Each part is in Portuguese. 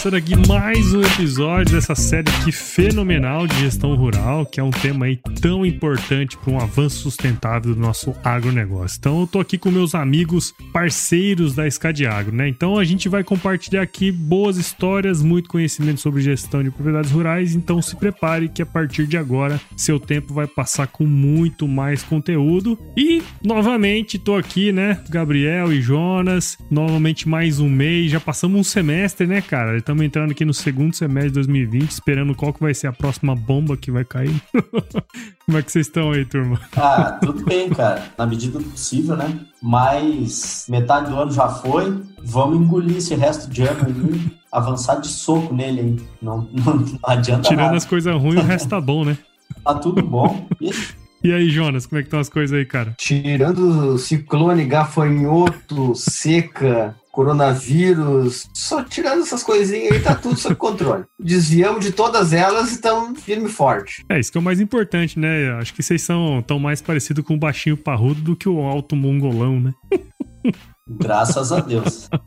Começando aqui mais um episódio dessa série aqui fenomenal de gestão rural, que é um tema aí tão importante para um avanço sustentável do nosso agronegócio. Então, eu tô aqui com meus amigos parceiros da Escadiagro, né? Então, a gente vai compartilhar aqui boas histórias, muito conhecimento sobre gestão de propriedades rurais. Então, se prepare que a partir de agora seu tempo vai passar com muito mais conteúdo. E novamente tô aqui, né, Gabriel e Jonas, novamente mais um mês, já passamos um semestre, né, cara? Estamos entrando aqui no segundo semestre de 2020, esperando qual que vai ser a próxima bomba que vai cair. Como é que vocês estão aí, turma? Ah, tudo bem, cara. Na medida do possível, né? Mas metade do ano já foi. Vamos engolir esse resto de ano aí, avançar de soco nele aí. Não, não, não adianta Tirando nada. as coisas ruins, o resto tá bom, né? Tá tudo bom. Ixi, E aí, Jonas, como é que estão as coisas aí, cara? Tirando ciclone, gafanhoto, seca, coronavírus, só tirando essas coisinhas aí, tá tudo sob controle. Desviamos de todas elas e estamos firme e forte. É, isso que é o mais importante, né? Acho que vocês são tão mais parecidos com o baixinho parrudo do que o alto mongolão, né? graças a Deus.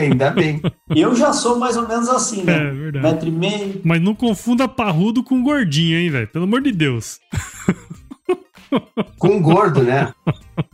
Ainda bem. Eu já sou mais ou menos assim, É, né? verdade. Metro e meio. Mas não confunda parrudo com gordinho, hein, velho? Pelo amor de Deus. Com gordo, né?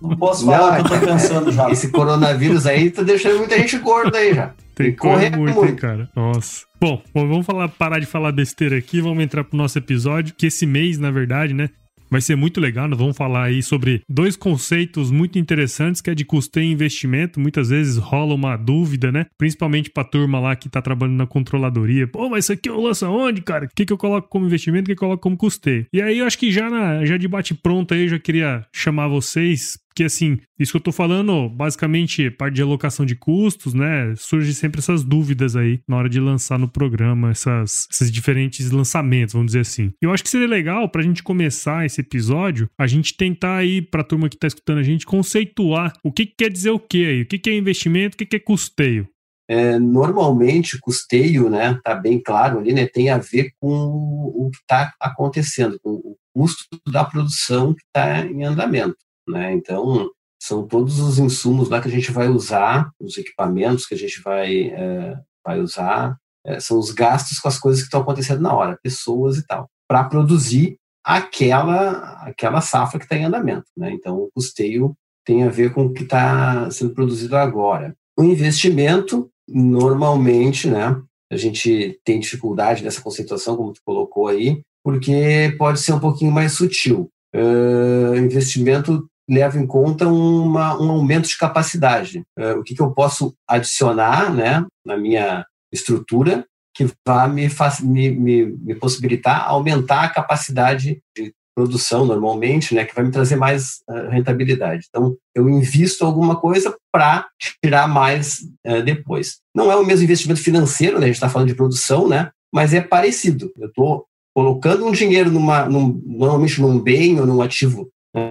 Não posso falar o que eu tô pensando já. Esse coronavírus aí tá deixando muita gente gorda aí já. Tem que correr correr muito, hein, muito. cara. Nossa. Bom, bom, vamos falar, parar de falar besteira aqui, vamos entrar pro nosso episódio, que esse mês, na verdade, né, vai ser muito legal. Nós vamos falar aí sobre dois conceitos muito interessantes, que é de custeio e investimento. Muitas vezes rola uma dúvida, né? Principalmente pra turma lá que tá trabalhando na controladoria. Pô, mas isso aqui eu lanço aonde, cara? O que, que eu coloco como investimento, o que eu coloco como custeio? E aí eu acho que já, na, já de bate pronto aí, eu já queria chamar vocês porque assim, isso que eu tô falando, basicamente, parte de alocação de custos, né? Surge sempre essas dúvidas aí na hora de lançar no programa essas, esses diferentes lançamentos, vamos dizer assim. Eu acho que seria legal pra gente começar esse episódio, a gente tentar aí pra turma que tá escutando a gente conceituar o que, que quer dizer o que aí, o que, que é investimento, o que, que é custeio. É, normalmente, custeio, né, tá bem claro ali, né, tem a ver com o que está acontecendo, com o custo da produção que está em andamento, né? Então, são todos os insumos lá que a gente vai usar, os equipamentos que a gente vai, é, vai usar, é, são os gastos com as coisas que estão acontecendo na hora, pessoas e tal, para produzir aquela, aquela safra que está em andamento, né? Então, o custeio tem a ver com o que está sendo produzido agora. O investimento, normalmente, né, a gente tem dificuldade nessa conceituação, como tu colocou aí, porque pode ser um pouquinho mais sutil. Uh, investimento leva em conta uma, um aumento de capacidade. Uh, o que, que eu posso adicionar né, na minha estrutura que vai me, me, me, me possibilitar aumentar a capacidade de produção normalmente, né, que vai me trazer mais uh, rentabilidade. Então, eu invisto alguma coisa para tirar mais uh, depois. Não é o mesmo investimento financeiro, né, a gente está falando de produção, né, mas é parecido. Eu estou colocando um dinheiro numa, num, normalmente num bem ou num ativo, né,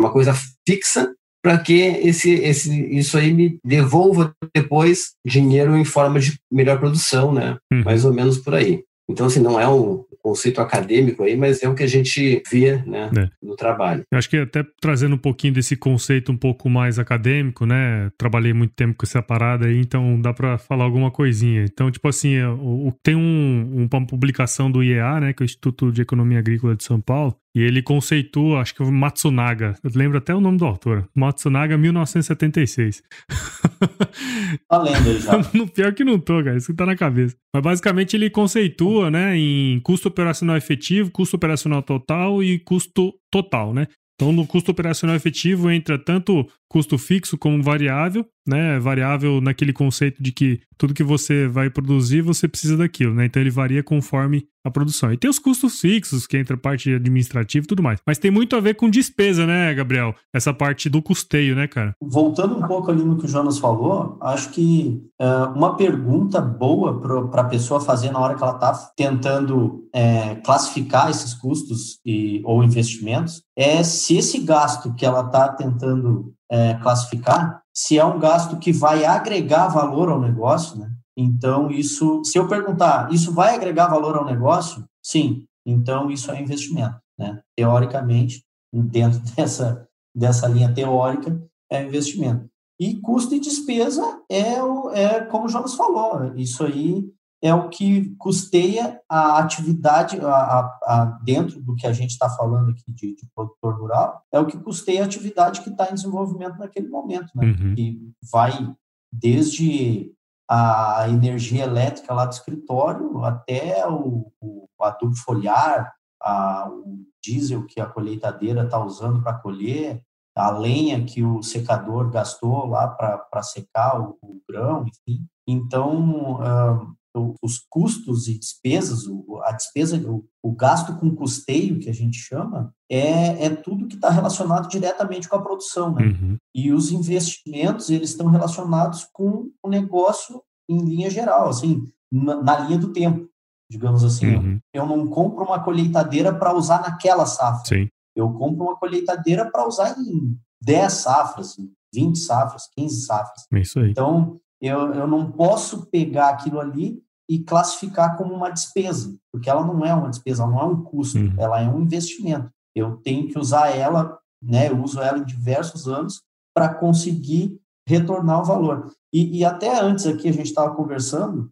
uma coisa fixa, para que esse, esse, isso aí me devolva depois dinheiro em forma de melhor produção, né, Uhum. mais ou menos por aí. Então, assim, não é um conceito acadêmico aí, mas é o que a gente vê né, É. no trabalho. Eu acho que até trazendo um pouquinho desse conceito um pouco mais acadêmico, né? Trabalhei muito tempo com essa parada aí, então dá pra falar alguma coisinha. Então, tipo assim, o- tem um, um- uma publicação do IEA, né? Que é o Instituto de Economia Agrícola de São Paulo, e ele conceitua, acho que o Matsunaga, eu lembro até o nome do autor, Matsunaga 1976. Tá já. No pior que não tô, cara. Isso que tá na cabeça. Mas basicamente ele conceitua, né, em custo operacional efetivo, custo operacional total e custo total, né? Então, no custo operacional efetivo entra tanto custo fixo como variável, né? Variável naquele conceito de que tudo que você vai produzir, você precisa daquilo, né? Então ele varia conforme a produção. E tem os custos fixos, que entra a parte administrativa e tudo mais. Mas tem muito a ver com despesa, né, Gabriel? Essa parte do custeio, né, cara? Voltando um pouco ali no que o Jonas falou, acho que uh, uma pergunta boa para a pessoa fazer na hora que ela está tentando é, classificar esses custos e, ou investimentos é se esse gasto que ela está tentando é, classificar, se é um gasto que vai agregar valor ao negócio, né? Então, isso, se eu perguntar, isso vai agregar valor ao negócio? Sim. Então, isso é investimento, né? Teoricamente, dentro dessa, dessa linha teórica, é investimento. E custo e despesa é, o, é como o Jonas falou, isso aí é o que custeia a atividade, a, a, a dentro do que a gente está falando aqui de, de, produtor rural, é o que custeia a atividade que está em desenvolvimento naquele momento, né? Uhum. Que vai desde a energia elétrica lá do escritório até o, o adubo foliar, a, o diesel que a colheitadeira está usando para colher, a lenha que o secador gastou lá para secar o, o, grão, enfim. Então, uh, os custos e despesas, a despesa, o, gasto com custeio, que a gente chama, é, é tudo que está relacionado diretamente com a produção. Né? Uhum. E os investimentos, eles estão relacionados com o negócio em linha geral, assim, na, na linha do tempo, digamos assim. Uhum. Eu não compro uma colheitadeira para usar naquela safra. Sim. Eu compro uma colheitadeira para usar em 10 safras, 20 safras, 15 safras. É isso aí. Então, eu, eu não posso pegar aquilo ali e classificar como uma despesa, porque ela não é uma despesa, ela não é um custo, Uhum. ela é um investimento. Eu tenho que usar ela, né? Eu uso ela em diversos anos para conseguir retornar o valor. E, e até antes aqui a gente estava conversando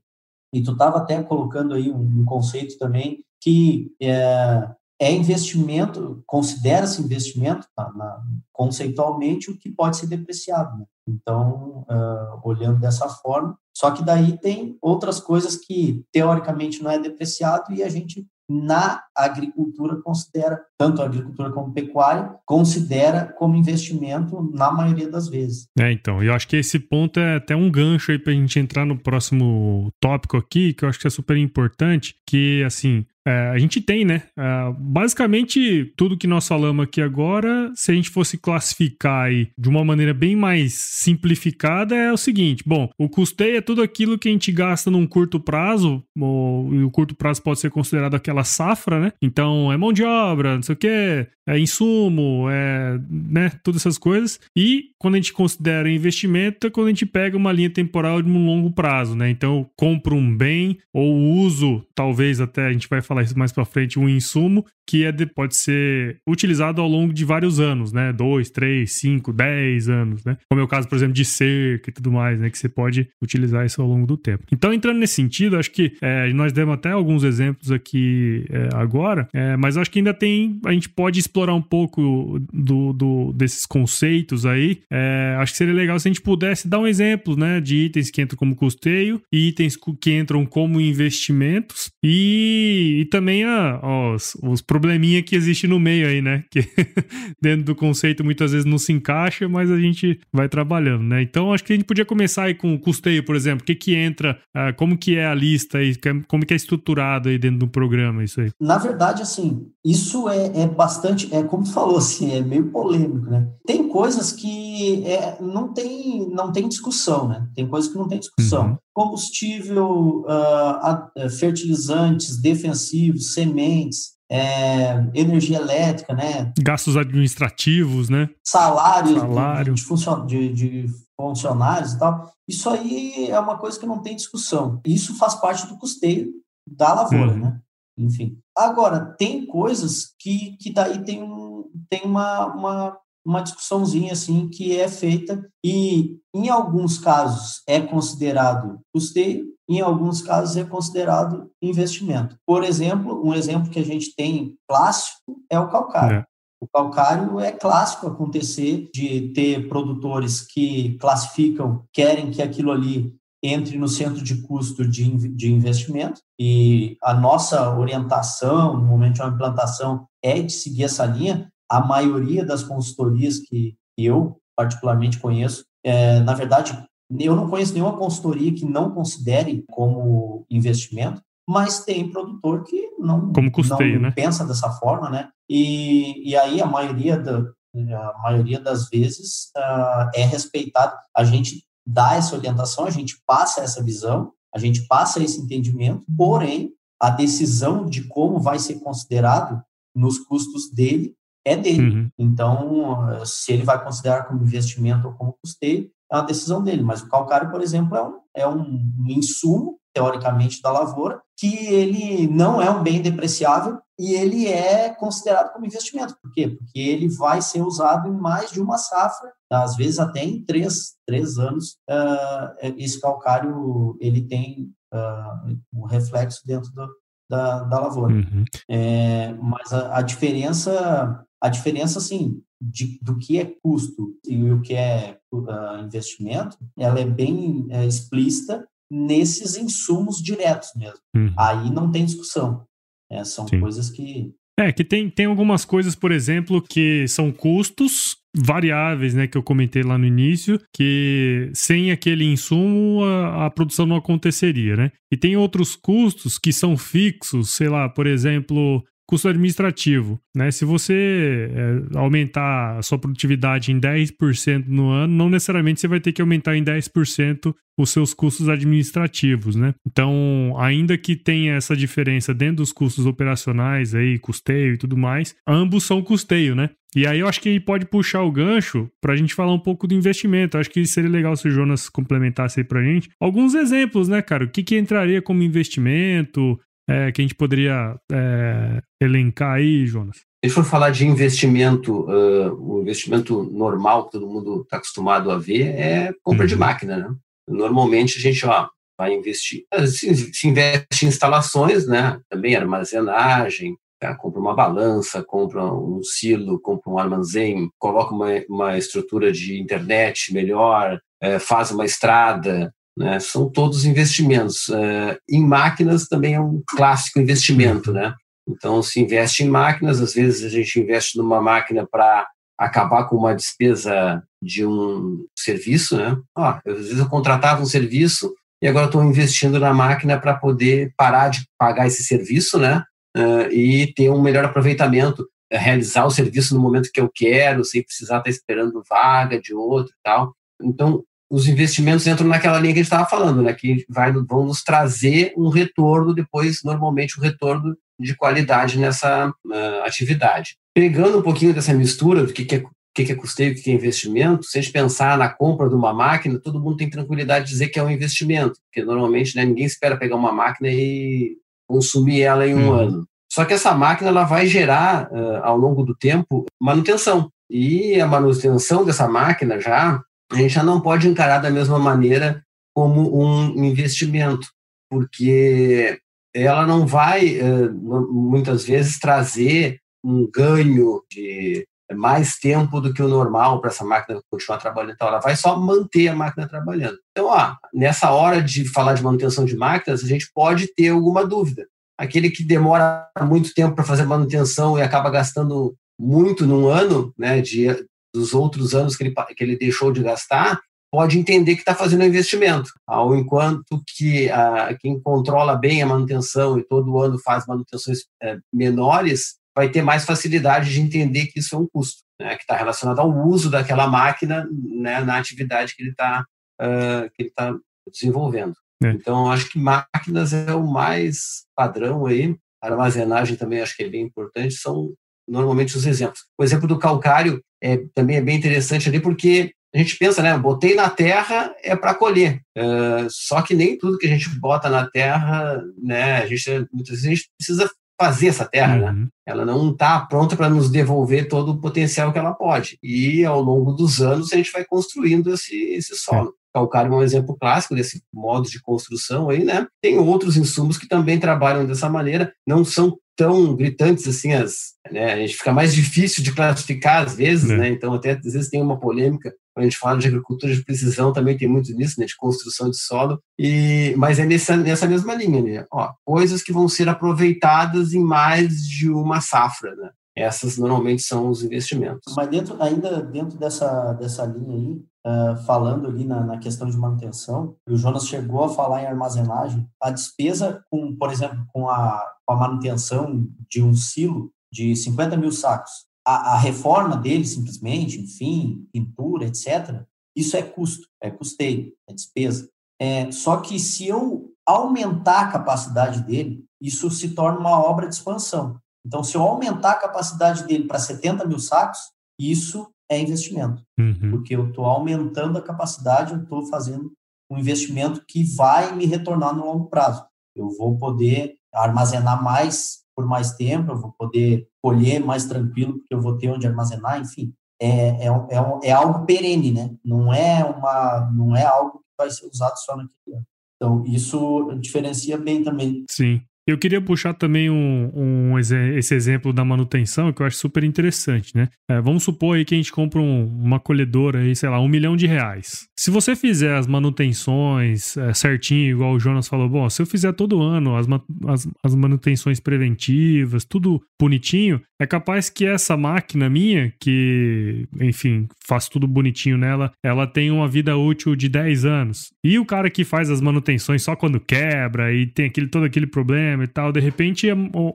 e tu estava até colocando aí um, um conceito também que é, é investimento, considera-se investimento tá, na, conceitualmente o que pode ser depreciado. Né? Então, uh, olhando dessa forma, só que daí tem outras coisas que teoricamente não é depreciado e a gente na agricultura considera, tanto a agricultura como a pecuária, considera como investimento na maioria das vezes. É, então, eu acho que esse ponto é até um gancho aí pra gente entrar no próximo tópico aqui, que eu acho que é super importante, que, assim, é, a gente tem, né? É, basicamente, tudo que nós falamos aqui agora, se a gente fosse classificar aí de uma maneira bem mais simplificada, é o seguinte: bom, o custeio é tudo aquilo que a gente gasta num curto prazo, ou, e o curto prazo pode ser considerado aquela safra, né? Então, é mão de obra, não sei o quê, é insumo, é, né? Todas essas coisas. E quando a gente considera investimento, é quando a gente pega uma linha temporal de um longo prazo, né? Então, eu compro um bem ou uso, talvez até a gente vai falar isso mais para frente, um insumo que é de, pode ser utilizado ao longo de vários anos, né? Dois, três, cinco, dez anos, né? Como é o caso, por exemplo, de cerca e tudo mais, né? Que você pode utilizar isso ao longo do tempo. Então, entrando nesse sentido, acho que é, nós demos até alguns exemplos aqui é, agora, é, mas acho que ainda tem, a gente pode explorar um pouco do, do desses conceitos aí. É, acho que seria legal se a gente pudesse dar um exemplo, né? De itens que entram como custeio e itens que entram como investimentos e, e também a, os, os probleminha que existe no meio aí, né? Que dentro do conceito muitas vezes não se encaixa, mas a gente vai trabalhando, né? Então acho que a gente podia começar aí com o custeio, por exemplo. O que que entra, uh, como que é a lista aí, como que é estruturado aí dentro do programa isso aí? Na verdade, assim, isso é, é bastante, é como tu falou, assim, é meio polêmico, né? Tem coisas que é, não, tem, não tem discussão, né? Tem coisas que não tem discussão. Uhum. Combustível, uh, fertilizantes, defensivos, sementes, é, energia elétrica, né? Gastos administrativos, né? Salários Salário. de, funcion, de, de, funcionários e tal. Isso aí é uma coisa que não tem discussão. Isso faz parte do custeio da lavoura, Uhum. né? Enfim. Agora, tem coisas que, que daí tem, um, tem uma, uma, uma discussãozinha assim que é feita e em alguns casos é considerado custeio, em alguns casos é considerado investimento. Por exemplo, um exemplo que a gente tem clássico é o calcário. É. O calcário é clássico acontecer de ter produtores que classificam, querem que aquilo ali entre no centro de custo de, de investimento e a nossa orientação no momento de uma implantação é de seguir essa linha. A maioria das consultorias que eu particularmente conheço. É, na verdade, eu não conheço nenhuma consultoria que não considere como investimento, mas tem produtor que não, como custeio, não né? pensa dessa forma, né? E, e aí a maioria, da, a maioria das vezes uh, é respeitado. A gente dá essa orientação, a gente passa essa visão, a gente passa esse entendimento, porém, a decisão de como vai ser considerado nos custos dele é dele. Uhum. Então, se ele vai considerar como investimento ou como custeio, é uma decisão dele. Mas o calcário, por exemplo, é um, é um insumo, teoricamente, da lavoura, que ele não é um bem depreciável e ele é considerado como investimento. Por quê? Porque ele vai ser usado em mais de uma safra, às vezes até em três, três anos. Uh, esse calcário ele tem uh, um reflexo dentro do, da, da lavoura. Uhum. É, mas a, a, diferença, a diferença, assim, de, do que é custo e o que é uh, investimento, ela é bem é, explícita nesses insumos diretos mesmo. Uhum. Aí não tem discussão. É, são Sim. coisas que. É, que tem, tem algumas coisas, por exemplo, que são custos variáveis, né, que eu comentei lá no início, que sem aquele insumo a, a, produção não aconteceria, né? E tem outros custos que são fixos, sei lá, por exemplo, custo administrativo, né? Se você é, aumentar a sua produtividade em 10% no ano, não necessariamente você vai ter que aumentar em 10% os seus custos administrativos, né? Então, ainda que tenha essa diferença dentro dos custos operacionais aí, custeio e tudo mais, ambos são custeio, né? E aí eu acho que ele pode puxar o gancho para a gente falar um pouco do investimento. Eu acho que seria legal se o Jonas complementasse aí para gente. Alguns exemplos, né, cara? O que, que entraria como investimento? É, que a gente poderia é, elencar aí, Jonas? Se for falar de investimento, uh, o investimento normal que todo mundo está acostumado a ver é compra uhum. de máquina, né? Normalmente a gente ó, vai investir, se, se investe em instalações, né? Também armazenagem, tá? compra uma balança, compra um silo, compra um armazém, coloca uma, uma estrutura de internet melhor, é, faz uma estrada, né? São todos investimentos. Uh, em máquinas também é um clássico investimento, né? Então, se investe em máquinas, às vezes a gente investe numa máquina para acabar com uma despesa de um serviço, né? Às vezes eu contratava um serviço e agora estou investindo na máquina para poder parar de pagar esse serviço, né? Uh, e ter um melhor aproveitamento, realizar o serviço no momento que eu quero, sem precisar estar tá esperando vaga de outro e tal. Então, os investimentos entram naquela linha que a gente estava falando, né, que vai, vão nos trazer um retorno depois, normalmente um retorno de qualidade nessa uh, atividade. Pegando um pouquinho dessa mistura do que, que é o que é custeio, o que é investimento, se a gente pensar na compra de uma máquina, todo mundo tem tranquilidade de dizer que é um investimento, porque normalmente né, ninguém espera pegar uma máquina e consumir ela em um hum. ano. Só que essa máquina ela vai gerar, uh, ao longo do tempo, manutenção. E a manutenção dessa máquina já a gente já não pode encarar da mesma maneira como um investimento, porque ela não vai, eh, muitas vezes, trazer um ganho de mais tempo do que o normal para essa máquina continuar trabalhando. Então, ela vai só manter a máquina trabalhando. Então, ó, nessa hora de falar de manutenção de máquinas, a gente pode ter alguma dúvida. Aquele que demora muito tempo para fazer manutenção e acaba gastando muito num ano, né, de, dos outros anos que ele, que ele deixou de gastar, pode entender que está fazendo um investimento. Ao enquanto que a, quem controla bem a manutenção e todo ano faz manutenções é, menores, vai ter mais facilidade de entender que isso é um custo, né, que está relacionado ao uso daquela máquina né, na atividade que ele está uh, que ele tá desenvolvendo. É. Então, acho que máquinas é o mais padrão aí. A armazenagem também acho que é bem importante. São normalmente os exemplos. O exemplo do calcário é, também é bem interessante ali, porque a gente pensa, né, botei na terra é para colher. Uh, só que nem tudo que a gente bota na terra, né, a gente, muitas vezes a gente precisa fazer essa terra, né? uhum. né? Ela não está pronta para nos devolver todo o potencial que ela pode. E ao longo dos anos a gente vai construindo esse, esse solo. Calcário é um exemplo clássico desse modo de construção aí, né? Tem outros insumos que também trabalham dessa maneira, não são tão gritantes assim as, né? A gente fica mais difícil de classificar às vezes, é. né? Então até às vezes tem uma polêmica quando a gente fala de agricultura de precisão também tem muito nisso, né? De construção de solo e mas é nessa nessa mesma linha, né? Ó, coisas que vão ser aproveitadas em mais de uma safra, né? essas normalmente são os investimentos. Mas dentro, ainda dentro dessa, dessa linha aí, uh, falando ali na, na, questão de manutenção, o Jonas chegou a falar em armazenagem, a despesa com, por exemplo, com a, com a manutenção de um silo de 50 mil sacos, a, a reforma dele simplesmente, enfim, pintura, etc., isso é custo, é custeio, é despesa. É, só que se eu aumentar a capacidade dele, isso se torna uma obra de expansão. Então, se eu aumentar a capacidade dele para 70 mil sacos, isso é investimento. Uhum. Porque eu estou aumentando a capacidade, eu estou fazendo um investimento que vai me retornar no longo prazo. Eu vou poder armazenar mais por mais tempo, eu vou poder colher mais tranquilo, porque eu vou ter onde armazenar, enfim. É, é, é, é algo perene, né? Não é, uma, não é algo que vai ser usado só naquele ano. Então, isso diferencia bem também. Sim. Eu queria puxar também um, um, esse exemplo da manutenção, que eu acho super interessante, né? É, vamos supor aí que a gente compra um, uma colhedora aí, sei lá, um milhão de reais. Se você fizer as manutenções é, certinho, igual o Jonas falou, bom, se eu fizer todo ano as, as, as manutenções preventivas, tudo bonitinho, é capaz que essa máquina minha, que, enfim, faço tudo bonitinho nela, ela tem uma vida útil de 10 anos. E o cara que faz as manutenções só quando quebra e tem aquele, todo aquele problema e tal, de repente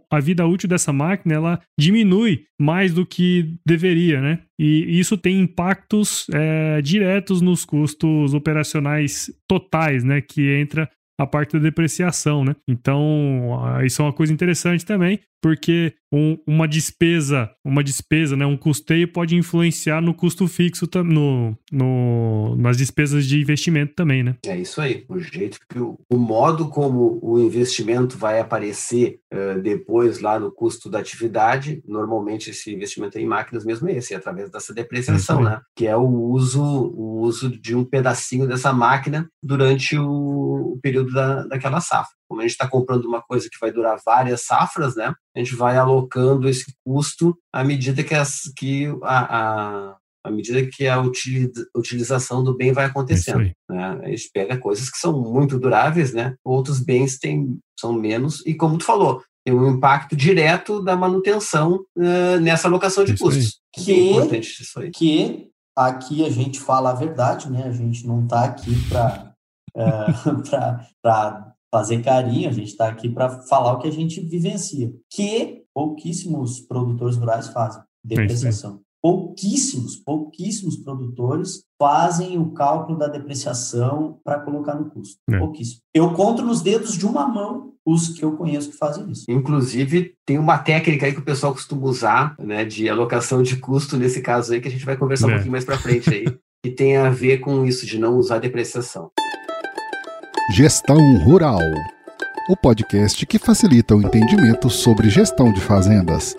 a, vida útil dessa máquina ela diminui mais do que deveria, né? E isso tem impactos é, diretos nos custos operacionais totais, né? Que entra a parte da depreciação, né? Então, isso é uma coisa interessante também, porque um, uma despesa, uma despesa, né, um custeio pode influenciar no custo fixo, no, no, nas despesas de investimento também, né? É isso aí. O jeito que o, o modo como o investimento vai aparecer uh, depois lá no custo da atividade, normalmente esse investimento em máquinas mesmo é esse, é através dessa depreciação, é né? Que é o uso, o uso de um pedacinho dessa máquina durante o, o período da, daquela safra como a gente está comprando uma coisa que vai durar várias safras, né? A gente vai alocando esse custo à medida que, as, que a, a à medida que a utilização do bem vai acontecendo. Né? A gente pega coisas que são muito duráveis, né? outros bens têm, são menos, e como tu falou, tem um impacto direto da manutenção uh, nessa alocação de custos. Que, é importante isso aí. que aqui a gente fala a verdade, né? A gente não está aqui para uh, fazer carinho, a gente está aqui para falar o que a gente vivencia, que pouquíssimos produtores rurais fazem, depreciação. É pouquíssimos, pouquíssimos produtores fazem o cálculo da depreciação para colocar no custo. É. Pouquíssimo. Eu conto nos dedos de uma mão os que eu conheço que fazem isso. Inclusive, tem uma técnica aí que o pessoal costuma usar, né, de alocação de custo nesse caso aí, que a gente vai conversar é. um pouquinho mais para frente aí, que tem a ver com isso, de não usar depreciação. Gestão Rural o podcast que facilita o entendimento sobre gestão de fazendas.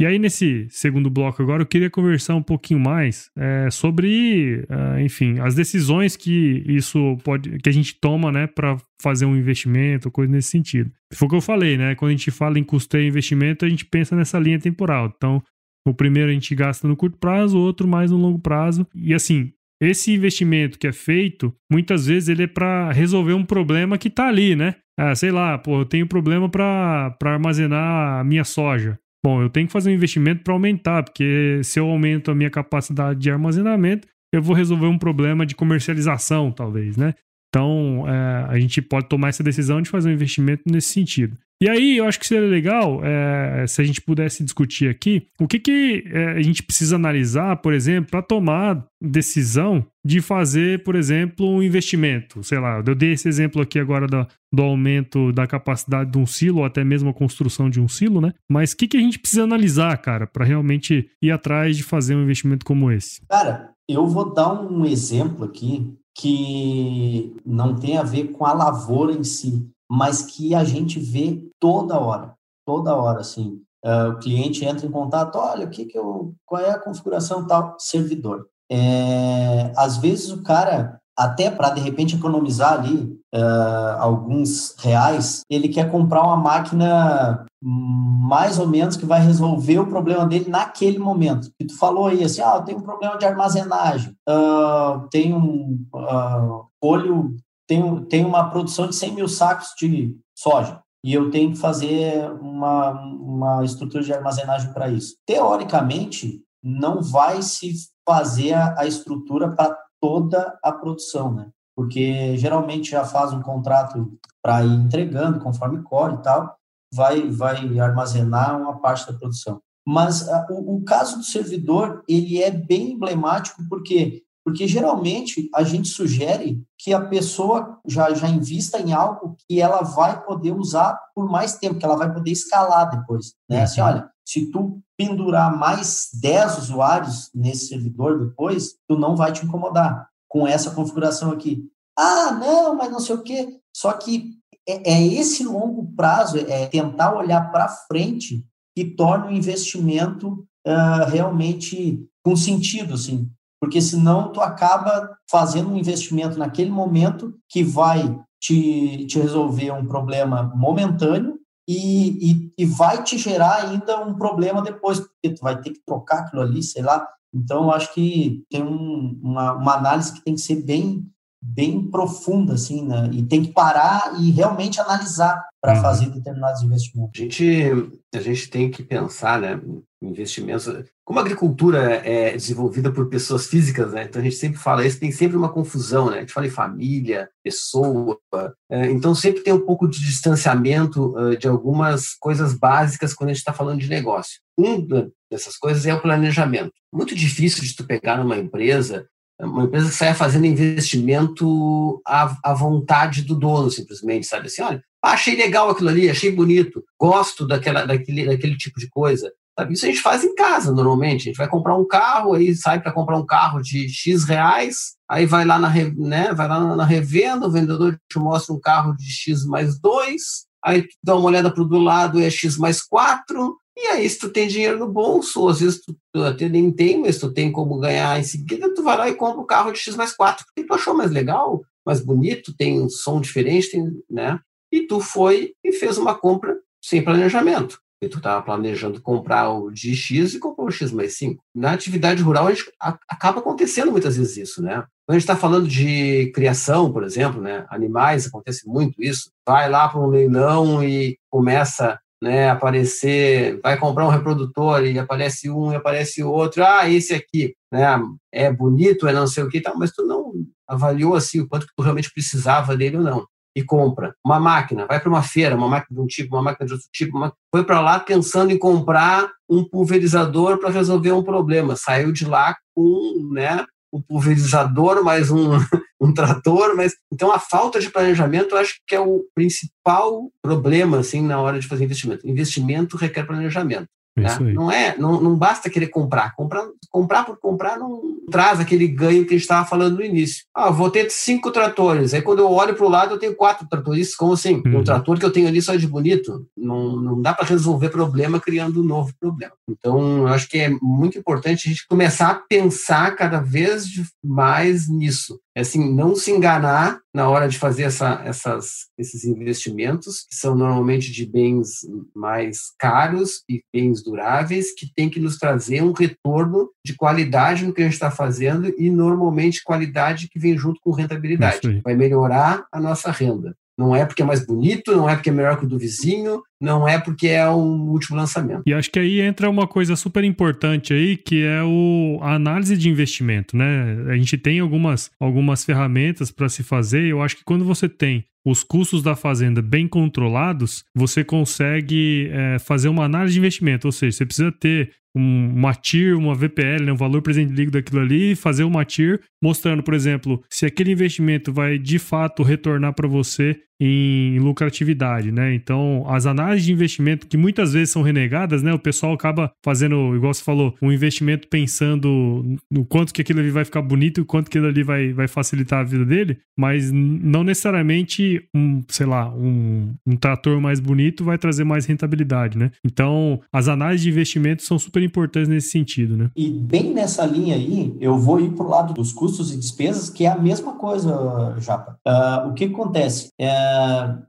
E aí, nesse segundo bloco agora, eu queria conversar um pouquinho mais é, sobre, uh, enfim, as decisões que isso pode, que a gente toma, né, para fazer um investimento, coisa nesse sentido. Foi o que eu falei, né? Quando a gente fala em custeio e investimento, a gente pensa nessa linha temporal. Então, o primeiro a gente gasta no curto prazo, o outro mais no longo prazo. E assim, esse investimento que é feito, muitas vezes ele é para resolver um problema que está ali, né? Ah, sei lá, pô, eu tenho problema para armazenar a minha soja. Bom, eu tenho que fazer um investimento para aumentar, porque se eu aumento a minha capacidade de armazenamento, eu vou resolver um problema de comercialização, talvez, né? Então, é, a gente pode tomar essa decisão de fazer um investimento nesse sentido. E aí, eu acho que seria legal é, se a gente pudesse discutir aqui o que, que é, a gente precisa analisar, por exemplo, para tomar decisão de fazer, por exemplo, um investimento. Sei lá, eu dei esse exemplo aqui agora do, do aumento da capacidade de um silo, ou até mesmo a construção de um silo, né? Mas o que, que a gente precisa analisar, cara, para realmente ir atrás de fazer um investimento como esse? Cara, eu vou dar um exemplo aqui que não tem a ver com a lavoura em si, mas que a gente vê toda hora, toda hora, assim. Uh, o cliente entra em contato, olha, o que que eu, qual é a configuração tal servidor. É, às vezes o cara, até para de repente economizar ali uh, alguns reais, ele quer comprar uma máquina mais ou menos que vai resolver o problema dele naquele momento. E tu falou aí assim, ah, eu tenho um problema de armazenagem, uh, tenho um uh, olho tem, tem uma produção de 100 mil sacos de soja. e eu tenho que fazer uma, uma estrutura de armazenagem para isso. Teoricamente, não vai se fazer a, a estrutura para toda a produção, né? Porque geralmente já faz um contrato para ir entregando conforme core e tal, vai, vai armazenar uma parte da produção. Mas a, o, o caso do servidor, ele é bem emblemático porque porque geralmente a gente sugere que a pessoa já, já invista em algo que ela vai poder usar por mais tempo, que ela vai poder escalar depois. Né? Assim, uhum. olha, se tu pendurar mais 10 usuários nesse servidor depois, tu não vai te incomodar com essa configuração aqui. Ah, não, mas não sei o quê. Só que é, é esse longo prazo, é tentar olhar para frente que torna o investimento uh, realmente com sentido, assim porque senão tu acaba fazendo um investimento naquele momento que vai te, te resolver um problema momentâneo e, e, e, vai te gerar ainda um problema depois, porque tu vai ter que trocar aquilo ali, sei lá. Então, eu acho que tem um, uma, uma análise que tem que ser bem bem profunda, assim, né? E tem que parar e realmente analisar para uhum. fazer determinados investimentos. A gente, a gente tem que pensar, né? Investimentos. Como a agricultura é desenvolvida por pessoas físicas, né? Então a gente sempre fala isso, tem sempre uma confusão, né? A gente fala em família, pessoa. É, então sempre tem um pouco de distanciamento de algumas coisas básicas quando a gente está falando de negócio. Uma dessas coisas é o planejamento. Muito difícil de tu pegar numa empresa uma empresa que saia fazendo investimento à, à vontade do dono, simplesmente, sabe assim, olha, achei legal aquilo ali, achei bonito, gosto daquela, daquele, daquele tipo de coisa. Sabe? Isso a gente faz em casa, normalmente. A gente vai comprar um carro, aí sai para comprar um carro de X reais, aí vai lá na, né, vai lá na revenda, o vendedor te mostra um carro de X mais 2, aí tu dá uma olhada para o do lado, é X mais 4, e aí, se tu tem dinheiro no bolso, ou às vezes tu, tu até nem tem, mas tu tem como ganhar em seguida, tu vai lá e compra o um carro de X mais 4, porque tu achou mais legal, mais bonito, tem um som diferente, tem, né? E tu foi e fez uma compra sem planejamento. E tu estava planejando comprar o de X e comprou o X mais 5. Na atividade rural, a gente acaba acontecendo muitas vezes isso, né? Quando a gente está falando de criação, por exemplo, né? Animais, acontece muito isso. Vai lá para um leilão e começa né, aparecer, vai comprar um reprodutor e aparece um e aparece outro, ah, esse aqui, né, é bonito, é não sei o que tal, mas tu não avaliou assim o quanto que tu realmente precisava dele ou não. E compra uma máquina, vai para uma feira, uma máquina de um tipo, uma máquina de outro tipo, uma... foi para lá pensando em comprar um pulverizador para resolver um problema, saiu de lá com, né, um pulverizador, mais um, um trator, mas então a falta de planejamento eu acho que é o principal problema assim na hora de fazer investimento. Investimento requer planejamento. Né? Não é, não, não basta querer comprar. comprar. Comprar por comprar não traz aquele ganho que a gente estava falando no início. Ah, vou ter cinco tratores. Aí quando eu olho para o lado, eu tenho quatro tratores. Como assim? Uhum. O trator que eu tenho ali só é de bonito. Não, não dá para resolver problema criando um novo problema. Então, eu acho que é muito importante a gente começar a pensar cada vez mais nisso. É assim, não se enganar na hora de fazer essa, essas, esses investimentos, que são normalmente de bens mais caros e bens duráveis, que tem que nos trazer um retorno de qualidade no que a gente está fazendo e normalmente qualidade que vem junto com rentabilidade. Vai melhorar a nossa renda. Não é porque é mais bonito, não é porque é melhor que o do vizinho, não é porque é um último lançamento. E acho que aí entra uma coisa super importante aí, que é o, a análise de investimento, né? A gente tem algumas, algumas ferramentas para se fazer. Eu acho que quando você tem os custos da fazenda bem controlados, você consegue é, fazer uma análise de investimento. Ou seja, você precisa ter um, uma TIR, uma VPL, né, um valor presente líquido daquilo ali, fazer uma TIR mostrando, por exemplo, se aquele investimento vai de fato retornar para você em lucratividade, né? Então, as análises de investimento que muitas vezes são renegadas, né? O pessoal acaba fazendo, igual você falou, um investimento pensando no quanto que aquilo ali vai ficar bonito e quanto que aquilo ali vai, vai facilitar a vida dele, mas não necessariamente um, sei lá, um, um trator mais bonito vai trazer mais rentabilidade, né? Então, as análises de investimento são super importantes nesse sentido, né? E bem nessa linha aí, eu vou ir para o lado dos custos e despesas, que é a mesma coisa, Japa. Uh, o que acontece? É,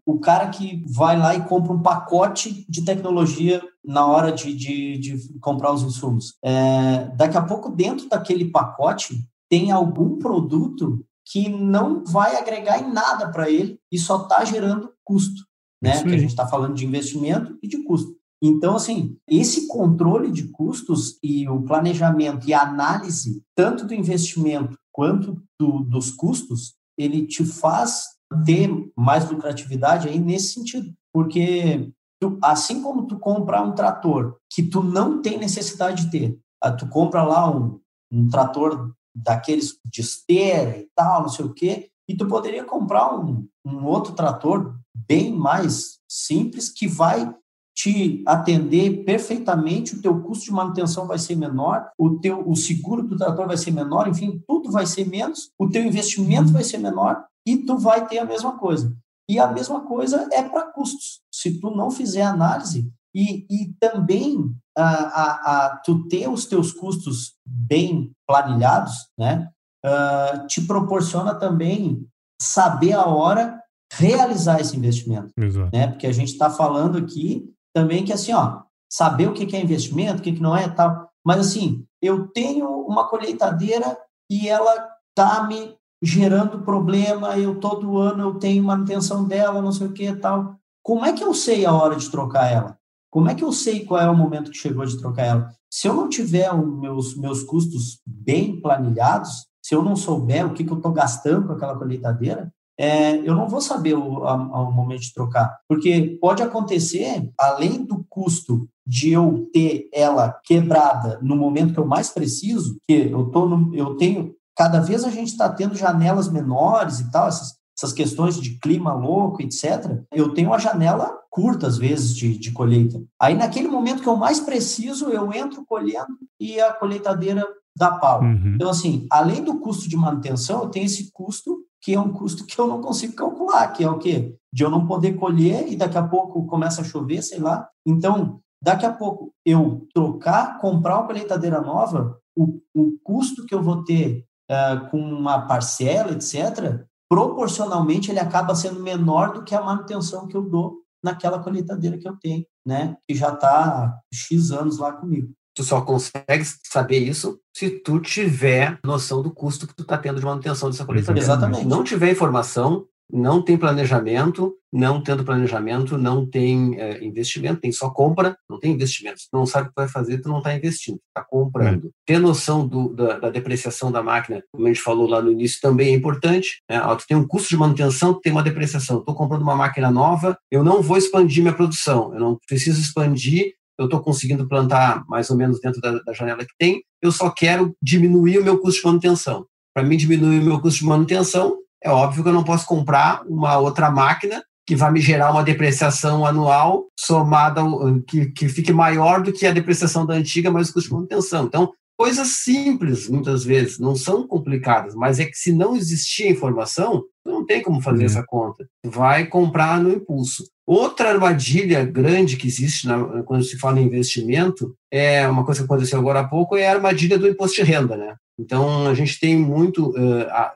o cara que vai lá e compra um pacote de tecnologia na hora de, de, de comprar os insumos. É, daqui a pouco, dentro daquele pacote, tem algum produto que não vai agregar em nada para ele e só está gerando custo. né? Porque a gente está falando de investimento e de custo. Então, assim, esse controle de custos e o planejamento e a análise, tanto do investimento quanto do, dos custos, ele te faz ter mais lucratividade aí nesse sentido. Porque tu, assim como tu comprar um trator que tu não tem necessidade de ter, ah, tu compra lá um, um trator daqueles de esteira e tal, não sei o quê, e tu poderia comprar um, um outro trator bem mais simples que vai te atender perfeitamente, o teu custo de manutenção vai ser menor, o teu o seguro do trator vai ser menor, enfim, tudo vai ser menos, o teu investimento vai ser menor e tu vai ter a mesma coisa. E a mesma coisa é para custos. Se tu não fizer análise e, e também a, a, a, tu ter os teus custos bem planilhados, né, uh, te proporciona também saber a hora realizar esse investimento, Exato. né? Porque a gente está falando aqui também que assim, ó, saber o que é investimento, o que não é, tal. Mas assim, eu tenho uma colheitadeira e ela tá me gerando problema, eu todo ano eu tenho manutenção dela, não sei o que, tal. Como é que eu sei a hora de trocar ela? Como é que eu sei qual é o momento que chegou de trocar ela? Se eu não tiver os meus, meus custos bem planilhados, se eu não souber o que, que eu estou gastando com aquela colheitadeira, é, eu não vou saber o, a, o momento de trocar. Porque pode acontecer, além do custo de eu ter ela quebrada no momento que eu mais preciso, que eu, tô no, eu tenho. Cada vez a gente está tendo janelas menores e tal, essas, essas questões de clima louco, etc. Eu tenho uma janela curta, às vezes, de, de colheita. Aí, naquele momento que eu mais preciso, eu entro colhendo e a colheitadeira dá pau. Uhum. Então, assim, além do custo de manutenção, eu tenho esse custo que é um custo que eu não consigo calcular, que é o quê? De eu não poder colher e daqui a pouco começa a chover, sei lá. Então, daqui a pouco eu trocar, comprar uma colheitadeira nova, o, o custo que eu vou ter uh, com uma parcela, etc., proporcionalmente ele acaba sendo menor do que a manutenção que eu dou naquela colheitadeira que eu tenho, né? Que já está X anos lá comigo. Tu só consegue saber isso se tu tiver noção do custo que tu está tendo de manutenção dessa colheitadeira. Exatamente. Não tiver informação, não tem planejamento, não tendo planejamento, não tem é, investimento, tem só compra, não tem investimento. Tu não sabe o que vai fazer, tu não está investindo, está comprando. É. Ter noção do, da, da, depreciação da máquina, como a gente falou lá no início, também é importante. Né? Tu tem um custo de manutenção, tu tem uma depreciação. Estou comprando uma máquina nova, eu não vou expandir minha produção, eu não preciso expandir eu estou conseguindo plantar mais ou menos dentro da, da, janela que tem, eu só quero diminuir o meu custo de manutenção. Para mim diminuir o meu custo de manutenção, é óbvio que eu não posso comprar uma outra máquina que vai me gerar uma depreciação anual somada, que, que fique maior do que a depreciação da antiga, mais o custo de manutenção. Então, coisas simples, muitas vezes, não são complicadas, mas é que se não existir informação, não tem como fazer uhum. essa conta. Vai comprar no impulso. Outra armadilha grande que existe na, quando se fala em investimento é uma coisa que aconteceu agora há pouco é a armadilha do imposto de renda, né? Então a gente tem muito,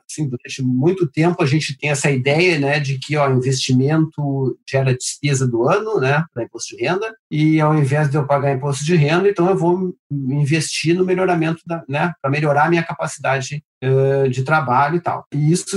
assim, durante muito tempo a gente tem essa ideia, né, de que o investimento gera despesa do ano, né, para imposto de renda e ao invés de eu pagar imposto de renda, então eu vou investir no melhoramento da, né, para melhorar a minha capacidade de trabalho e tal. E isso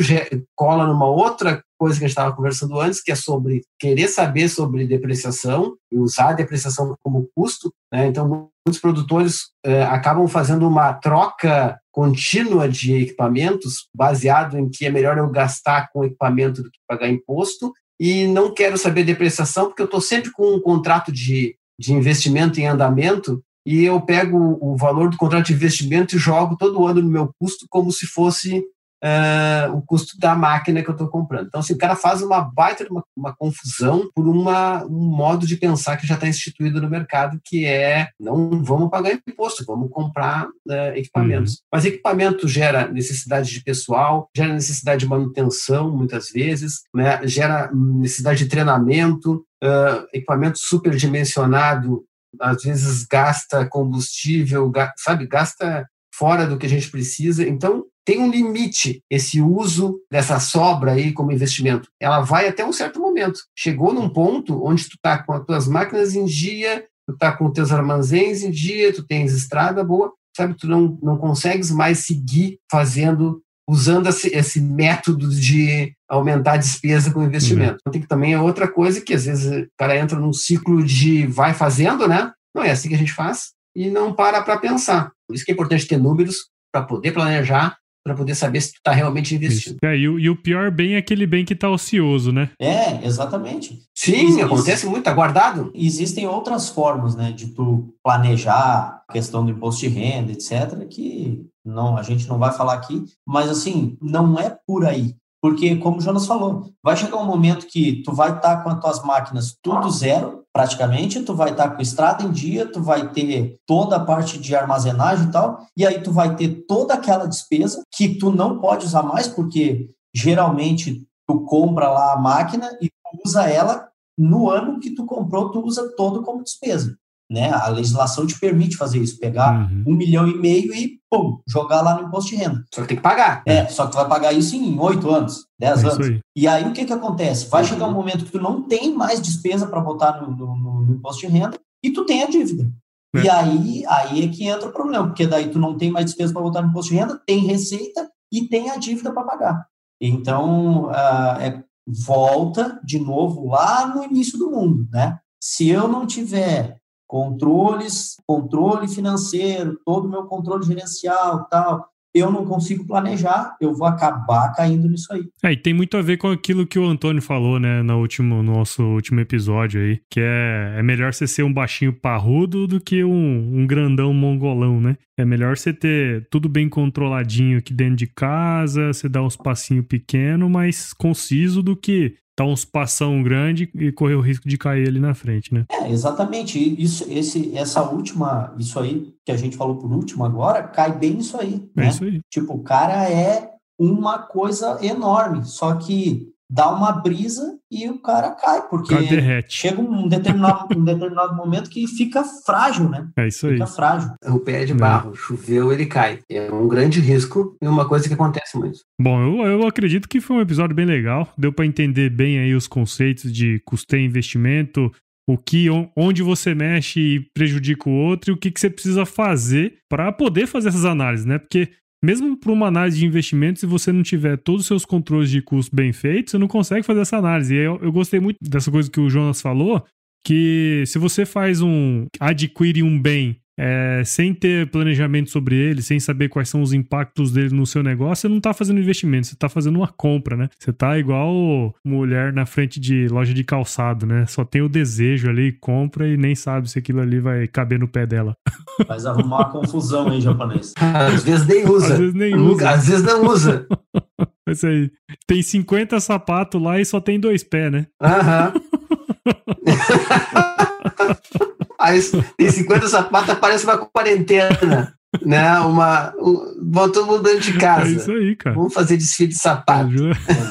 cola numa outra coisa que a gente estava conversando antes, que é sobre querer saber sobre depreciação e usar a depreciação como custo. Né? Então, muitos produtores acabam fazendo uma troca contínua de equipamentos, baseado em que é melhor eu gastar com equipamento do que pagar imposto, e não quero saber depreciação, porque eu estou sempre com um contrato de, de investimento em andamento e eu pego o valor do contrato de investimento e jogo todo ano no meu custo como se fosse uh, o custo da máquina que eu estou comprando. Então, assim, o cara faz uma baita, uma, uma confusão por uma, um modo de pensar que já está instituído no mercado, que é não vamos pagar imposto, vamos comprar uh, equipamentos. Uhum. Mas equipamento gera necessidade de pessoal, gera necessidade de manutenção, muitas vezes, né? gera necessidade de treinamento, uh, equipamento superdimensionado às vezes gasta combustível, sabe, gasta fora do que a gente precisa. Então, tem um limite esse uso dessa sobra aí como investimento. Ela vai até um certo momento. Chegou num ponto onde tu está com as tuas máquinas em dia, tu está com os teus armazéns em dia, tu tens estrada boa, sabe? Tu não, não consegues mais seguir fazendo, usando esse, esse método de aumentar a despesa com investimento. Uhum. Então, tem que também é outra coisa que às vezes o cara entra num ciclo de vai fazendo, né? Não é assim que a gente faz e não para para pensar. Por isso que é importante ter números para poder planejar para poder saber se tu está realmente investindo. É, e, o, e, o, pior bem é aquele bem que está ocioso, né? É, exatamente. Sim, acontece muito, está guardado. Existem outras formas, né, de tu planejar a questão do imposto de renda, etc., que não, a gente não vai falar aqui, mas assim, não é por aí. Porque, como o Jonas falou, vai chegar um momento que tu vai estar tá com as tuas máquinas tudo zero, praticamente, tu vai estar tá com estrada em dia, tu vai ter toda a parte de armazenagem e tal, e aí tu vai ter toda aquela despesa que tu não pode usar mais, porque geralmente tu compra lá a máquina e usa ela no ano que tu comprou, tu usa todo como despesa. Né? A legislação te permite fazer isso, pegar uhum. um milhão e meio e pum, jogar lá no imposto de renda. Só que tem que pagar. É, só que tu vai pagar isso em oito anos, dez é anos. Aí. E aí o que que acontece? Vai uhum. chegar um momento que tu não tem mais despesa para botar no, no, no, imposto de renda e tu tem a dívida. É. E aí, aí é que entra o problema, porque daí tu não tem mais despesa para botar no imposto de renda, tem receita e tem a dívida para pagar. Então, uh, é, volta de novo lá no início do mundo, né? Se eu não tiver controles, controle financeiro, todo o meu controle gerencial, tal, eu não consigo planejar, eu vou acabar caindo nisso aí. É, e tem muito a ver com aquilo que o Antônio falou, né, no último no nosso último episódio aí, que é, é melhor você ser um baixinho parrudo do que um, um grandão mongolão, né? É melhor você ter tudo bem controladinho aqui dentro de casa, você dar uns passinhos pequenos, mas conciso do que dar uns passão grande e correr o risco de cair ali na frente, né? É, exatamente. Isso, esse, essa última, isso aí que a gente falou por último agora, cai bem isso aí. É né? isso aí. Tipo, o cara é uma coisa enorme, só que dá uma brisa e o cara cai, porque chega um determinado, um determinado momento que fica frágil, né? É isso aí. Fica frágil. É o pé de barro, é. choveu, ele cai. É um grande risco e uma coisa que acontece muito. Bom, eu, eu acredito que foi um episódio bem legal, deu para entender bem aí os conceitos de custeio investimento, o que onde você mexe e prejudica o outro e o que, que você precisa fazer para poder fazer essas análises, né? Porque mesmo para uma análise de investimento, se você não tiver todos os seus controles de custo bem feitos, você não consegue fazer essa análise. E eu, eu gostei muito dessa coisa que o Jonas falou, que se você faz um adquire um bem é, sem ter planejamento sobre ele, sem saber quais são os impactos dele no seu negócio, você não está fazendo investimento, você está fazendo uma compra, né? Você está igual mulher na frente de loja de calçado, né? Só tem o desejo ali, compra e nem sabe se aquilo ali vai caber no pé dela. Mas arrumar uma confusão aí, japonês. Às vezes nem usa. Às vezes nem usa. Às vezes não usa. É isso aí. Tem 50 sapatos lá e só tem dois pés, né? Aham. Aí tem 50 sapatos, parece uma quarentena. né? Uma. Um, todo mundo dentro de casa. É isso aí, cara. Vamos fazer desfile de sapato.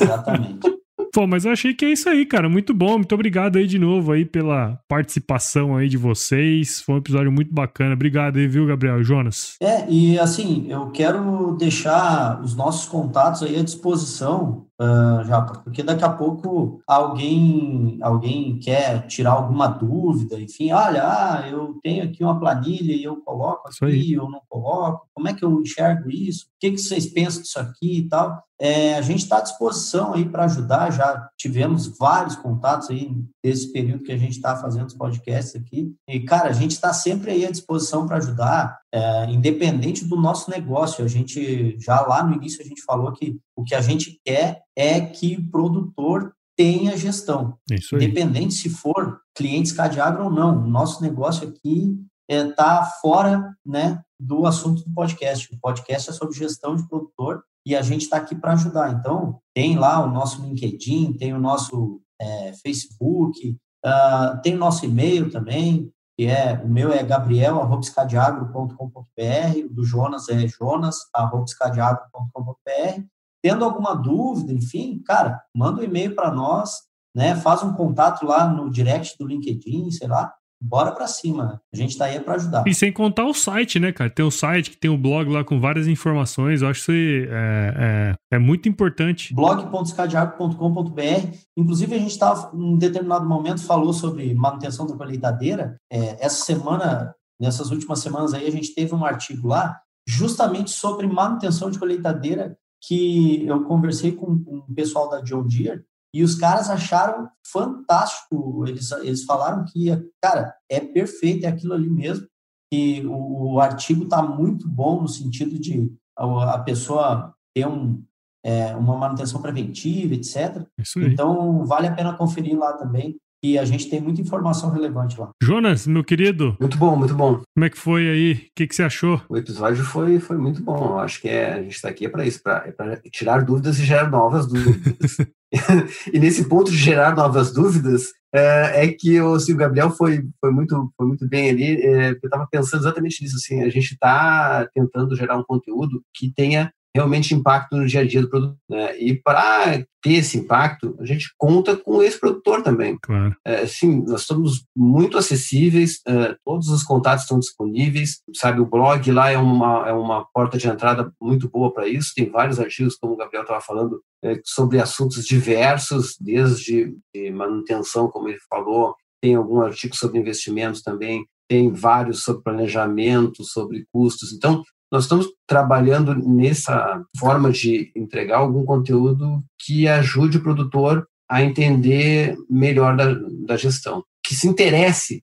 Exatamente. Pô, mas eu achei que é isso aí, cara. Muito bom. Muito obrigado aí de novo aí pela participação aí de vocês. Foi um episódio muito bacana. Obrigado aí, viu, Gabriel? Jonas? É, e assim, eu quero deixar os nossos contatos aí à disposição uh, Japa, porque daqui a pouco alguém alguém quer tirar alguma dúvida, enfim, olha, ah, eu tenho aqui uma planilha e eu coloco aqui, eu não coloco, como é que eu enxergo isso? O que, que vocês pensam disso aqui e tal? É, a gente está à disposição aí para ajudar, já tivemos vários contatos aí desse período que a gente está fazendo os podcasts aqui, e cara, a gente está sempre aí à disposição para ajudar, é, independente do nosso negócio, a gente, já lá no início a gente falou que o que a gente quer é que o produtor tenha gestão. Independente se for clientes Cadiagro ou não. O nosso negócio aqui está é, tá fora né, do assunto do podcast. O podcast é sobre gestão de produtor e a gente está aqui para ajudar. Então, tem lá o nosso LinkedIn, tem o nosso é, Facebook, uh, tem o nosso e-mail também, que é o meu é gabriel.scadiagro.com.br, o do Jonas é jonas.scadiagro.com.br Tendo alguma dúvida, enfim, cara, manda um e-mail para nós, né? Faz um contato lá no direct do LinkedIn, sei lá. Bora para cima. A gente tá aí para ajudar. E sem contar o site, né, cara? Tem o site que tem o blog lá com várias informações. Eu acho que é, é, é muito importante. blog.escadiaco.com.br. Inclusive, a gente estava, em um determinado momento, falou sobre manutenção da colheitadeira. É, essa semana, nessas últimas semanas aí, a gente teve um artigo lá justamente sobre manutenção de colheitadeira que eu conversei com, o pessoal da John Deere e os caras acharam fantástico. Eles, eles falaram que, cara, é perfeito, é aquilo ali mesmo. Que o, o artigo está muito bom no sentido de a, a pessoa ter um, é, uma manutenção preventiva, etc. Então, vale a pena conferir lá também. E a gente tem muita informação relevante lá. Jonas, meu querido. Muito bom, muito bom. Como é que foi aí? O que, que você achou? O episódio foi, foi muito bom. Eu acho que é, a gente está aqui para isso, para é tirar dúvidas e gerar novas dúvidas. e nesse ponto de gerar novas dúvidas, é, é que o, assim, o Gabriel foi, foi, muito, foi muito bem ali. É, eu estava pensando exatamente nisso. Assim, a gente está tentando gerar um conteúdo que tenha realmente impacto no dia a dia do produto. Né? E para ter esse impacto, a gente conta com esse produtor também. Claro. É, sim, nós estamos muito acessíveis, é, todos os contatos estão disponíveis, sabe, o blog lá é uma, é uma porta de entrada muito boa para isso, tem vários artigos, como o Gabriel estava falando, é, sobre assuntos diversos, desde manutenção, como ele falou, tem algum artigo sobre investimentos também, tem vários sobre planejamento, sobre custos. Então, nós estamos trabalhando nessa forma de entregar algum conteúdo que ajude o produtor a entender melhor da, da gestão, que se interesse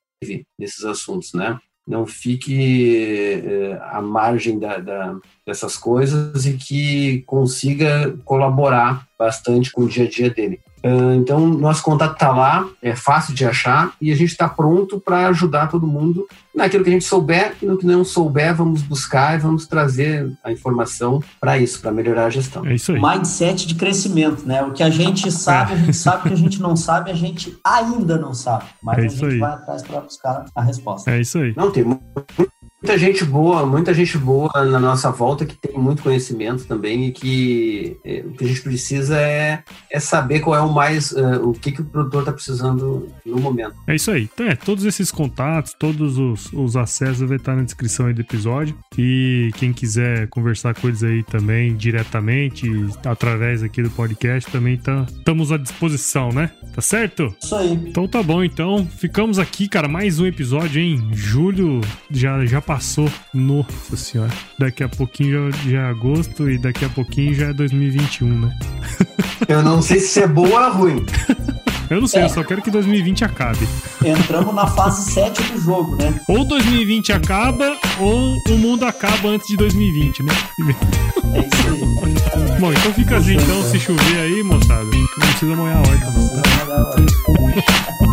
nesses assuntos, né? Não fique eh, à margem da, da, dessas coisas e que consiga colaborar bastante com o dia a dia dele. Ah, então, nosso contato está lá, é fácil de achar e a gente está pronto para ajudar todo mundo naquilo que a gente souber e no que não souber, vamos buscar e vamos trazer a informação para isso, para melhorar a gestão. É isso aí. Mindset de crescimento, né? O que a gente sabe, a gente sabe, o que a gente não sabe, a gente ainda não sabe. Mas é a gente aí. vai atrás para buscar a resposta. É isso aí. Não, tem muita gente boa, muita gente boa na nossa volta que tem muito conhecimento também e que é, o que a gente precisa é, é saber qual é o mais, uh, o que, que o produtor está precisando no momento. É isso aí. Então, é, todos esses contatos, todos os, os acessos vai estar na descrição aí do episódio e quem quiser conversar com eles aí também diretamente, através aqui do podcast, também tá, estamos à disposição, né? Tá certo? Isso aí. Então tá bom, então ficamos aqui, cara, mais um episódio, hein? Julho já, já passou passou. Nossa senhora. Daqui a pouquinho já, é agosto e daqui a pouquinho já é 2021, né? Eu não sei se é boa ou ruim. Eu não sei, é. eu só quero que 2020 acabe. Entramos na fase 7 do jogo, né? Ou 2020 acaba, ou o mundo acaba antes de 2020, né? É isso aí. Bom, então fica assim, então, se chover aí, moçada, não precisa molhar a horta, não, tá?